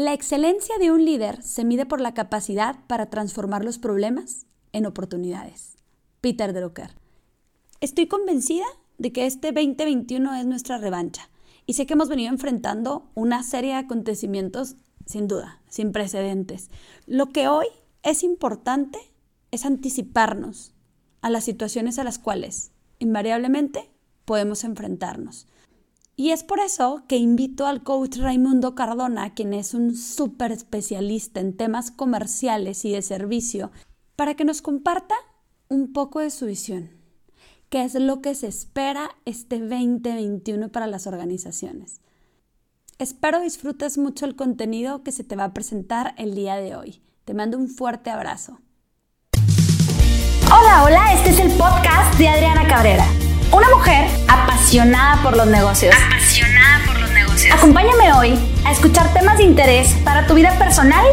La excelencia de un líder se mide por la capacidad para transformar los problemas en oportunidades. Peter Drucker. Estoy convencida de que este 2021 es nuestra revancha y sé que hemos venido enfrentando una serie de acontecimientos sin duda, sin precedentes. Lo que hoy es importante es anticiparnos a las situaciones a las cuales invariablemente podemos enfrentarnos. Y es por eso que invito al coach Raimundo Cardona, quien es un súper especialista en temas comerciales y de servicio, para que nos comparta un poco de su visión. ¿Qué es lo que se espera este 2021 para las organizaciones? Espero disfrutes mucho el contenido que se te va a presentar el día de hoy. Te mando un fuerte abrazo. Hola, hola, este es el podcast de Adriana Cabrera, una mujer apasionada por los negocios. Apasionada por los negocios. Acompáñame hoy a escuchar temas de interés para tu vida personal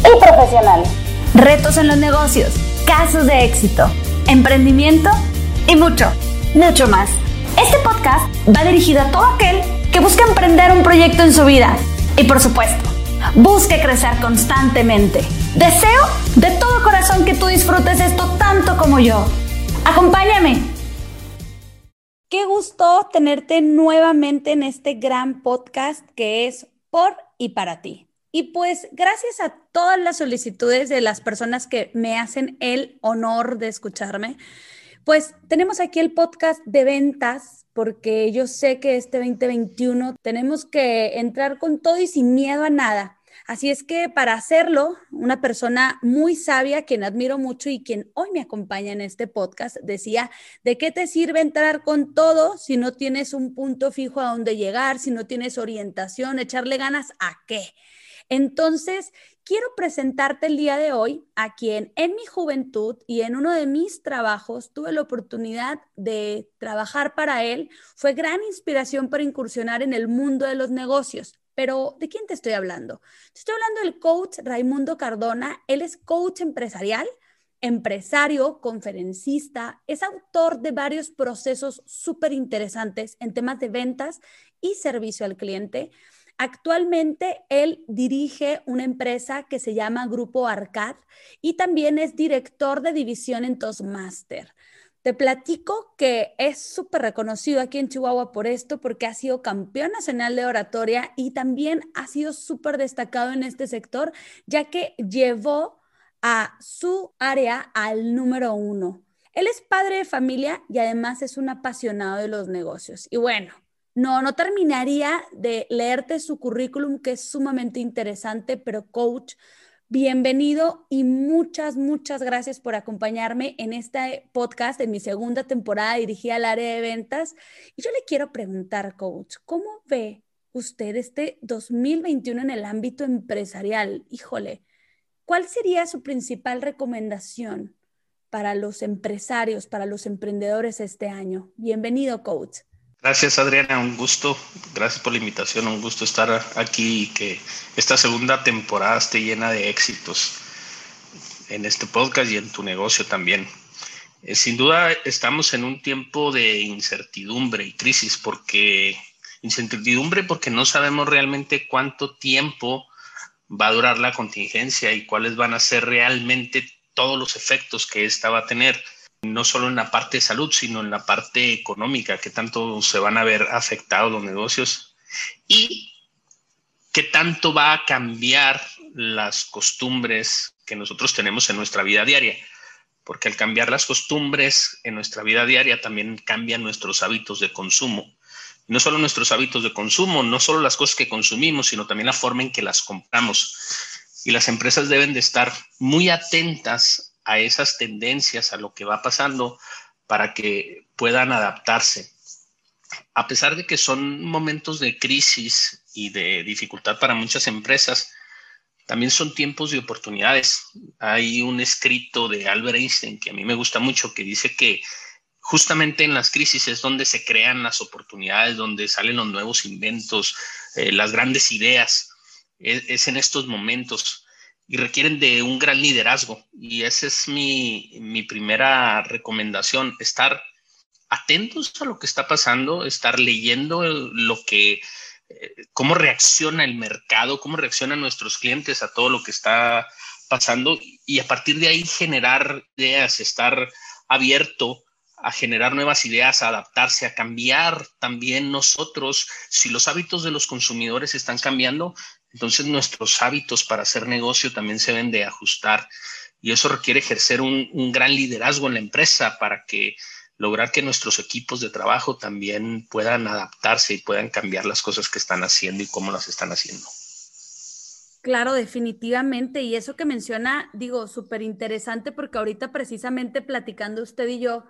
y profesional. Retos en los negocios, casos de éxito, emprendimiento y mucho, mucho más. Este podcast va dirigido a todo aquel que busca emprender un proyecto en su vida y por supuesto, busque crecer constantemente. Deseo de todo corazón que tú disfrutes esto tanto como yo. Acompáñame. Qué gusto tenerte nuevamente en este gran podcast que es por y para ti. Y pues gracias a todas las solicitudes de las personas que me hacen el honor de escucharme, pues tenemos aquí el podcast de ventas, porque yo sé que este 2021 tenemos que entrar con todo y sin miedo a nada. Así es que para hacerlo, una persona muy sabia, quien admiro mucho y quien hoy me acompaña en este podcast, decía, ¿de qué te sirve entrar con todo si no tienes un punto fijo a dónde llegar, si no tienes orientación, echarle ganas a qué? Entonces, quiero presentarte el día de hoy a quien en mi juventud y en uno de mis trabajos tuve la oportunidad de trabajar para él. Fue gran inspiración para incursionar en el mundo de los negocios. Pero, ¿de quién te estoy hablando? estoy hablando del coach Raimundo Cardona. Él es coach empresarial, empresario, conferencista, es autor de varios procesos súper interesantes en temas de ventas y servicio al cliente. Actualmente él dirige una empresa que se llama Grupo Arcad y también es director de división en Toastmaster. Te platico que es súper reconocido aquí en Chihuahua por esto, porque ha sido campeón nacional de oratoria y también ha sido súper destacado en este sector, ya que llevó a su área al número uno. Él es padre de familia y además es un apasionado de los negocios. Y bueno, no, no terminaría de leerte su currículum, que es sumamente interesante, pero coach, bienvenido y muchas, muchas gracias por acompañarme en este podcast, en mi segunda temporada dirigida al área de ventas. Y yo le quiero preguntar, coach, ¿cómo ve usted este 2021 en el ámbito empresarial? Híjole, ¿cuál sería su principal recomendación para los empresarios, para los emprendedores este año? Bienvenido, coach. Gracias Adriana, un gusto, gracias por la invitación, un gusto estar aquí y que esta segunda temporada esté llena de éxitos en este podcast y en tu negocio también. Eh, sin duda estamos en un tiempo de incertidumbre y crisis porque incertidumbre porque no sabemos realmente cuánto tiempo va a durar la contingencia y cuáles van a ser realmente todos los efectos que esta va a tener no solo en la parte de salud, sino en la parte económica, que tanto se van a ver afectados los negocios y qué tanto va a cambiar las costumbres que nosotros tenemos en nuestra vida diaria. Porque al cambiar las costumbres en nuestra vida diaria también cambian nuestros hábitos de consumo. No solo nuestros hábitos de consumo, no solo las cosas que consumimos, sino también la forma en que las compramos. Y las empresas deben de estar muy atentas a esas tendencias, a lo que va pasando, para que puedan adaptarse. A pesar de que son momentos de crisis y de dificultad para muchas empresas, también son tiempos de oportunidades. Hay un escrito de Albert Einstein que a mí me gusta mucho que dice que justamente en las crisis es donde se crean las oportunidades, donde salen los nuevos inventos, eh, las grandes ideas. es en estos momentos y requieren de un gran liderazgo. Y esa es mi, primera recomendación, estar atentos a lo que está pasando, estar leyendo lo que cómo reacciona el mercado, cómo reaccionan nuestros clientes a todo lo que está pasando y a partir de ahí generar ideas, estar abierto a generar nuevas ideas, a adaptarse, a cambiar también nosotros. Si los hábitos de los consumidores están cambiando, entonces nuestros hábitos para hacer negocio también se deben de ajustar y eso requiere ejercer un, un gran liderazgo en la empresa para que lograr que nuestros equipos de trabajo también puedan adaptarse y puedan cambiar las cosas que están haciendo y cómo las están haciendo. Claro, definitivamente. Y eso que menciona, digo, súper interesante porque ahorita precisamente platicando usted y yo,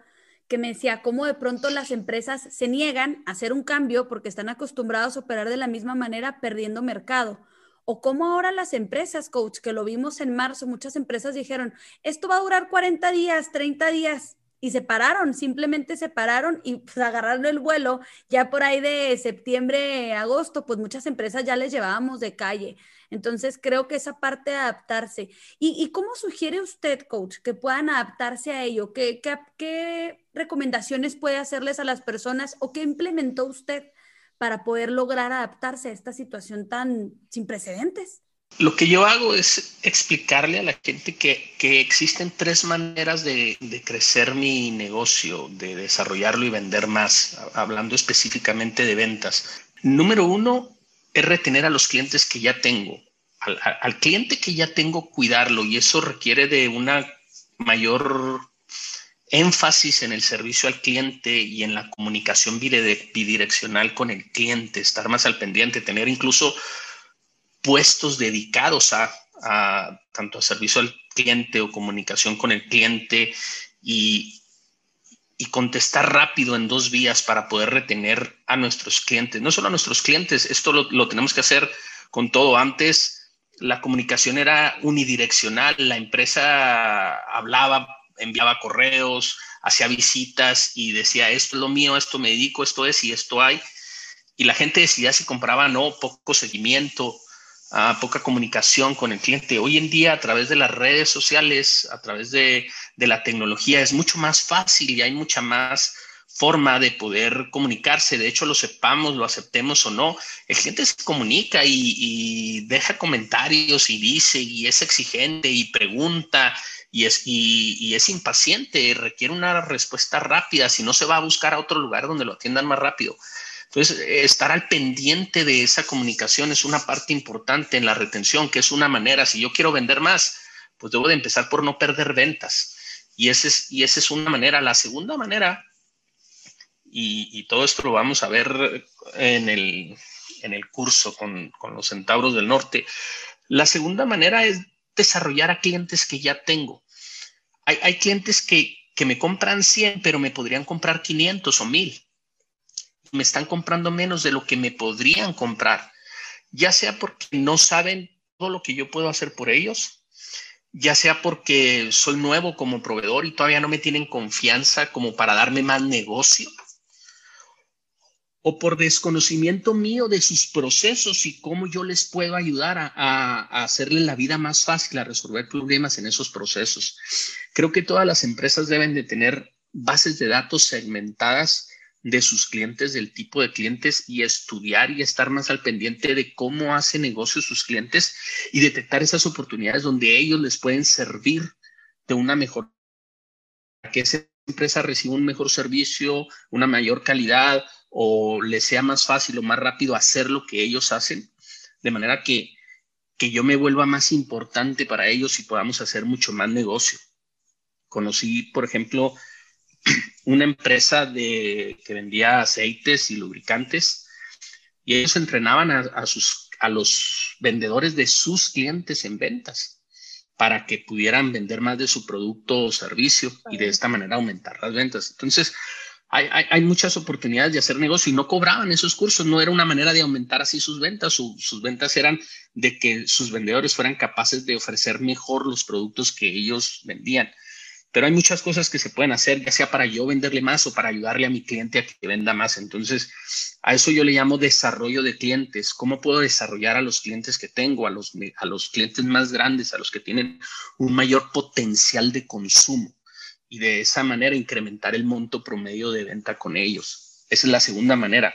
que me decía cómo de pronto las empresas se niegan a hacer un cambio porque están acostumbrados a operar de la misma manera perdiendo mercado. O cómo ahora las empresas, coach, que lo vimos en marzo, muchas empresas dijeron, esto va a durar 40 días, 30 días, y se pararon, simplemente se pararon y pues, agarraron el vuelo. Ya por ahí de septiembre, agosto, pues muchas empresas ya les llevábamos de calle. Entonces creo que esa parte de adaptarse. ¿Y, cómo sugiere usted, coach, que puedan adaptarse a ello? ¿Qué, qué, qué recomendaciones puede hacerles a las personas o qué implementó usted para poder lograr adaptarse a esta situación tan sin precedentes? Lo que yo hago es explicarle a la gente que, existen tres maneras de, crecer mi negocio, de desarrollarlo y vender más, hablando específicamente de ventas. Número uno es retener a los clientes que ya tengo. Al, al cliente que ya tengo, cuidarlo y eso requiere de una mayor énfasis en el servicio al cliente y en la comunicación bidireccional con el cliente, estar más al pendiente, tener incluso puestos dedicados a, tanto a servicio al cliente o comunicación con el cliente y, contestar rápido en dos vías para poder retener a nuestros clientes. No solo a nuestros clientes, esto lo, tenemos que hacer con todo. Antes la comunicación era unidireccional, la empresa hablaba, enviaba correos, hacía visitas y decía, esto es lo mío, esto me dedico, esto es y esto hay. Y la gente decidía si compraba o no, poco seguimiento poca comunicación con el cliente. Hoy en día, a través de las redes sociales, a través de, la tecnología, es mucho más fácil y hay mucha más forma de poder comunicarse. De hecho, lo sepamos, lo aceptemos o no, el cliente se comunica y, deja comentarios y dice y es exigente y pregunta y es, y, es impaciente, requiere una respuesta rápida, si no se va a buscar a otro lugar donde lo atiendan más rápido. Entonces, estar al pendiente de esa comunicación es una parte importante en la retención, que es una manera, si yo quiero vender más, pues debo de empezar por no perder ventas. Y, ese es, y esa es una manera. La segunda manera, y, todo esto lo vamos a ver en el, en el curso con, con los centauros del norte, la segunda manera es desarrollar a clientes que ya tengo. Hay, hay clientes que, que me compran 100, pero me podrían comprar 500 o 1000 me están comprando menos de lo que me podrían comprar, ya sea porque no saben todo lo que yo puedo hacer por ellos, ya sea porque soy nuevo como proveedor y todavía no me tienen confianza como para darme más negocio, o por desconocimiento mío de sus procesos y cómo yo les puedo ayudar a, a, hacerle la vida más fácil, a resolver problemas en esos procesos. Creo que todas las empresas deben de tener bases de datos segmentadas de sus clientes, del tipo de clientes y estudiar y estar más al pendiente de cómo hace negocio sus clientes y detectar esas oportunidades donde ellos les pueden servir de una mejor, que esa empresa reciba un mejor servicio, una mayor calidad o les sea más fácil o más rápido hacer lo que ellos hacen, de manera que, que yo me vuelva más importante para ellos y podamos hacer mucho más negocio. Conocí, por ejemplo, una empresa de, que vendía aceites y lubricantes y ellos entrenaban a, sus, a los vendedores de sus clientes en ventas para que pudieran vender más de su producto o servicio y de esta manera aumentar las ventas. Entonces, hay, muchas oportunidades de hacer negocio y no cobraban esos cursos, no era una manera de aumentar así sus ventas, sus ventas eran de que sus vendedores fueran capaces de ofrecer mejor los productos que ellos vendían pero hay muchas cosas que se pueden hacer, ya sea para yo venderle más o para ayudarle a mi cliente a que venda más. Entonces, a eso yo le llamo desarrollo de clientes. ¿Cómo puedo desarrollar a los clientes que tengo, a los, a los clientes más grandes, a los que tienen un mayor potencial de consumo? Y de esa manera incrementar el monto promedio de venta con ellos. Esa es la segunda manera.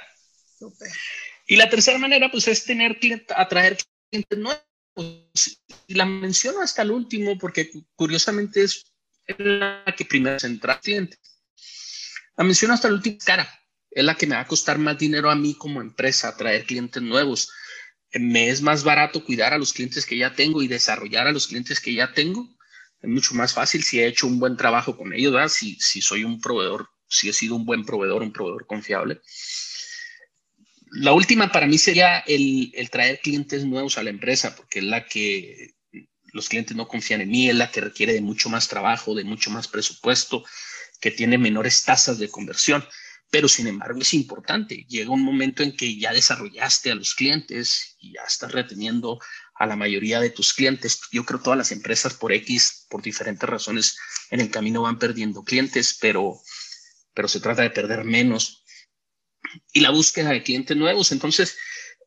Y la tercera manera, pues, es tener clientes, atraer clientes nuevos. Y la menciono hasta el último porque curiosamente es la que primero se entra cliente. La menciono hasta el último cara. Es la que me va a costar más dinero a mí como empresa, atraer clientes nuevos. Me es más barato cuidar a los clientes que ya tengo y desarrollar a los clientes que ya tengo. Es mucho más fácil si he hecho un buen trabajo con ellos. Si, si soy un proveedor, si he sido un buen proveedor, un proveedor confiable la última para mí sería el, traer clientes nuevos a la empresa, porque es la que los clientes no confían en mí, es la que requiere de mucho más trabajo, de mucho más presupuesto, que tiene menores tasas de conversión. Pero sin embargo es importante. Llega un momento en que ya desarrollaste a los clientes y ya estás reteniendo a la mayoría de tus clientes. Yo creo todas las empresas por X, por diferentes razones, en el camino van perdiendo clientes, pero, pero se trata de perder menos y la búsqueda de clientes nuevos. Entonces,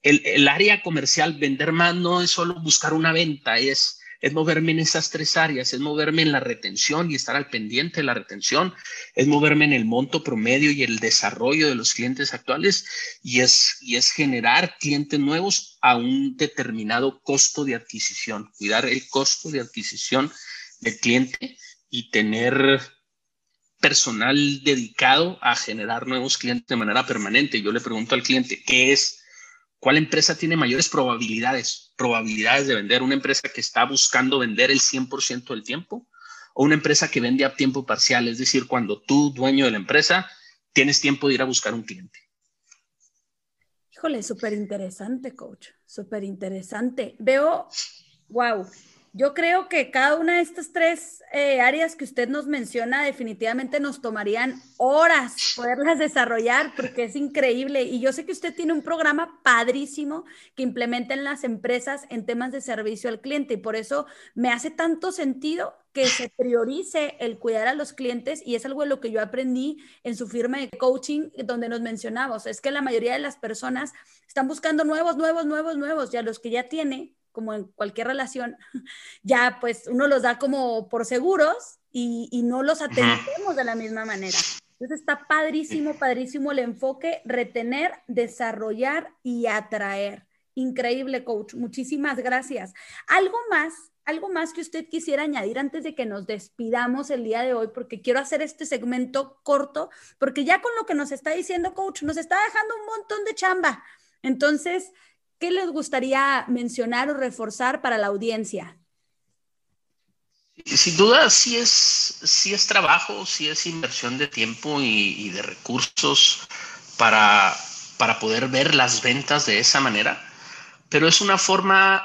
el, área comercial, vender más, no es solo buscar una venta, es, es moverme en esas tres áreas, es moverme en la retención y estar al pendiente de la retención, es moverme en el monto promedio y el desarrollo de los clientes actuales y es, y es generar clientes nuevos a un determinado costo de adquisición, cuidar el costo de adquisición del cliente y tener personal dedicado a generar nuevos clientes de manera permanente. Yo le pregunto al cliente, ¿qué es? ¿Cuál empresa tiene mayores probabilidades? Probabilidades de vender. ¿Una empresa que está buscando vender el 100% del tiempo? ¿O una empresa que vende a tiempo parcial? Es decir, cuando tú, dueño de la empresa, tienes tiempo de ir a buscar un cliente. Híjole, súper interesante, coach. Súper interesante. Veo, wow, yo creo que cada una de estas tres eh, áreas que usted nos menciona definitivamente nos tomarían horas poderlas desarrollar porque es increíble. Y yo sé que usted tiene un programa padrísimo que implementa en las empresas en temas de servicio al cliente y por eso me hace tanto sentido que se priorice el cuidar a los clientes y es algo de lo que yo aprendí en su firma de coaching donde nos mencionamos. Es que la mayoría de las personas están buscando nuevos, nuevos, nuevos, nuevos y a los que ya tiene como en cualquier relación, ya pues uno los da como por seguros y, no los atendemos de la misma manera. Entonces está padrísimo, padrísimo el enfoque, retener, desarrollar y atraer. Increíble, coach. Muchísimas gracias. ¿Algo más, algo más que usted quisiera añadir antes de que nos despidamos el día de hoy? Porque quiero hacer este segmento corto, porque ya con lo que nos está diciendo, coach, nos está dejando un montón de chamba. Entonces, ¿Qué les gustaría mencionar o reforzar para la audiencia? Sin duda, sí es, sí es trabajo, sí es inversión de tiempo y, de recursos para, para poder ver las ventas de esa manera, pero es una forma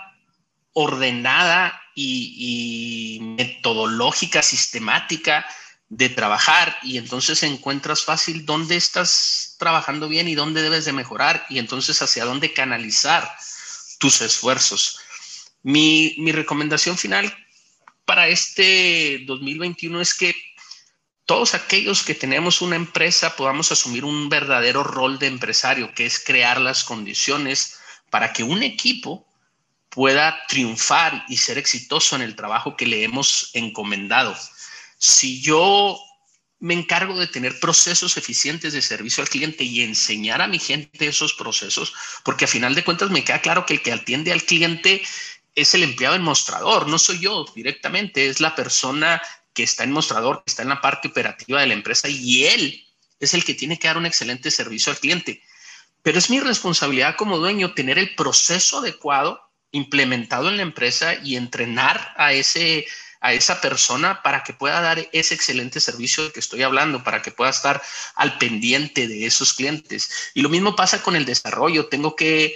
ordenada y, y metodológica, sistemática de trabajar y entonces encuentras fácil dónde estás trabajando bien y dónde debes de mejorar y entonces hacia dónde canalizar tus esfuerzos. Mi, mi recomendación final para este 2021 es que todos aquellos que tenemos una empresa podamos asumir un verdadero rol de empresario, que es crear las condiciones para que un equipo pueda triunfar y ser exitoso en el trabajo que le hemos encomendado si yo me encargo de tener procesos eficientes de servicio al cliente y enseñar a mi gente esos procesos, porque a final de cuentas me queda claro que el que atiende al cliente es el empleado en mostrador, no soy yo directamente, es la persona que está en mostrador, que está en la parte operativa de la empresa y él es el que tiene que dar un excelente servicio al cliente. Pero es mi responsabilidad como dueño tener el proceso adecuado implementado en la empresa y entrenar a ese a esa persona para que pueda dar ese excelente servicio que estoy hablando, para que pueda estar al pendiente de esos clientes. Y lo mismo pasa con el desarrollo. Tengo que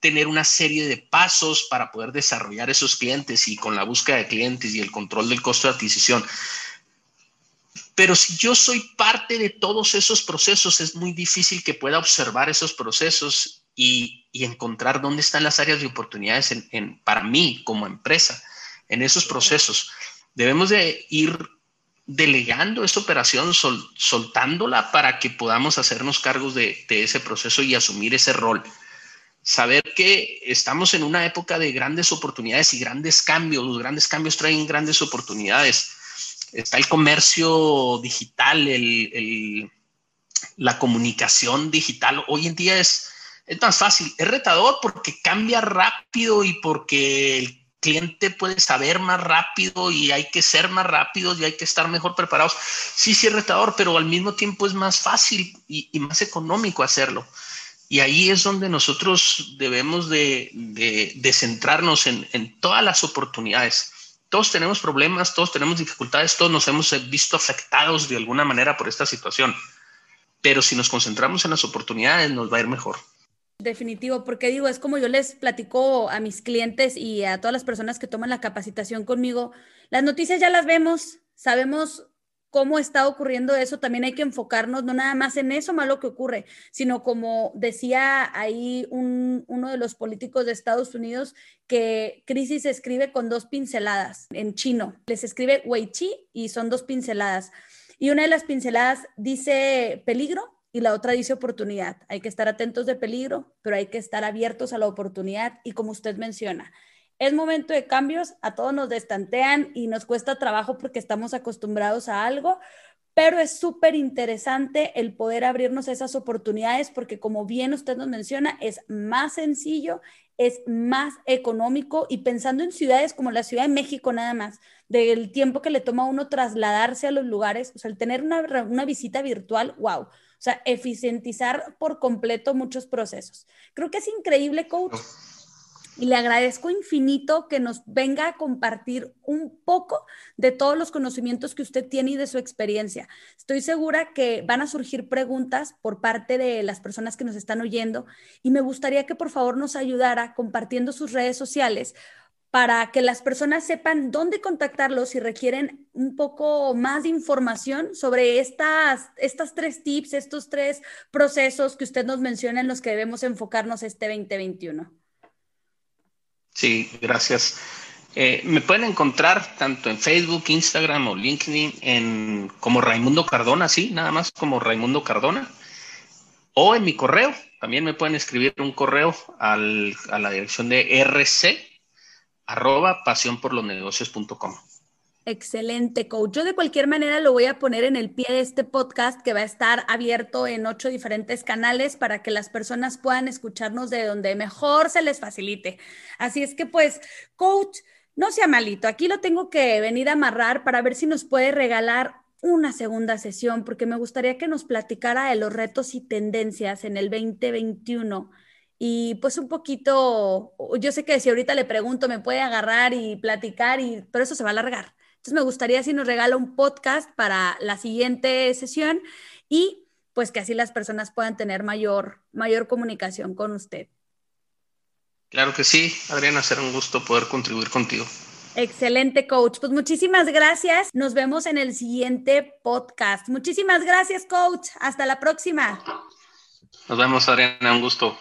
tener una serie de pasos para poder desarrollar esos clientes y con la búsqueda de clientes y el control del costo de adquisición. Pero si yo soy parte de todos esos procesos, es muy difícil que pueda observar esos procesos y, encontrar dónde están las áreas de oportunidades para mí como empresa en esos procesos. Debemos de ir delegando esa operación, soltándola para que podamos hacernos cargos de, ese proceso y asumir ese rol. Saber que estamos en una época de grandes oportunidades y grandes cambios. Los grandes cambios traen grandes oportunidades. Está el comercio digital, la comunicación digital. Hoy en día es, es más fácil. Es retador porque cambia rápido y porque el cliente puede saber más rápido y hay que ser más rápidos y hay que estar mejor preparados. Sí, sí es retador, pero al mismo tiempo es más fácil y, más económico hacerlo. Y ahí es donde nosotros debemos de, centrarnos en, en todas las oportunidades. Todos tenemos problemas, todos tenemos dificultades, todos nos hemos visto afectados de alguna manera por esta situación. Pero si nos concentramos en las oportunidades, nos va a ir mejor. Definitivo, porque digo, es como yo les platico a mis clientes y a todas las personas que toman la capacitación conmigo, las noticias ya las vemos, sabemos cómo está ocurriendo eso, también hay que enfocarnos no nada más en eso malo que ocurre, sino como decía ahí uno de los políticos de Estados Unidos, que crisis se escribe con dos pinceladas en chino, les escribe Wei Chi y son dos pinceladas. Y una de las pinceladas dice peligro y la otra dice oportunidad. Hay que estar atentos de peligro, pero hay que estar abiertos a la oportunidad y como usted menciona, es momento de cambios, a todos nos destantean y nos cuesta trabajo porque estamos acostumbrados a algo, pero es súper interesante el poder abrirnos esas oportunidades porque como bien usted nos menciona, es más sencillo, es más económico y pensando en ciudades como la Ciudad de México nada más, del tiempo que le toma a uno trasladarse a los lugares, o sea, el tener una, una visita virtual, wow sea, eficientizar por completo muchos procesos. Creo que es increíble, coach. Y le agradezco infinito que nos venga a compartir un poco de todos los conocimientos que usted tiene y de su experiencia. Estoy segura que van a surgir preguntas por parte de las personas que nos están oyendo y me gustaría que por favor nos ayudara compartiendo sus redes sociales para que las personas sepan dónde contactarlos si requieren un poco más de información sobre estas, estas tres tips, estos tres procesos que usted nos menciona en los que debemos enfocarnos este 2021. Sí, gracias. Eh, me pueden encontrar tanto en Facebook, Instagram o LinkedIn como Raimundo Cardona, sí, nada más como Raimundo Cardona. O en mi correo, también me pueden escribir un correo a la dirección de RC arroba pasión por los negocios.com. Excelente, coach. Yo de cualquier manera lo voy a poner en el pie de este podcast que va a estar abierto en ocho diferentes canales para que las personas puedan escucharnos de donde mejor se les facilite. Así es que pues, coach, no sea malito. Aquí lo tengo que venir a amarrar para ver si nos puede regalar una segunda sesión, porque me gustaría que nos platicara de los retos y tendencias en el 2021 y pues un poquito, yo sé que si ahorita le pregunto, me puede agarrar y platicar, y, pero eso se va a alargar. Entonces me gustaría si nos regala un podcast para la siguiente sesión y pues que así las personas puedan tener mayor, mayor comunicación con usted. Claro que sí, Adriana, será un gusto poder contribuir contigo. Excelente, coach. Pues muchísimas gracias. Nos vemos en el siguiente podcast. Muchísimas gracias, coach. Hasta la próxima. Nos vemos, Adriana. Un gusto.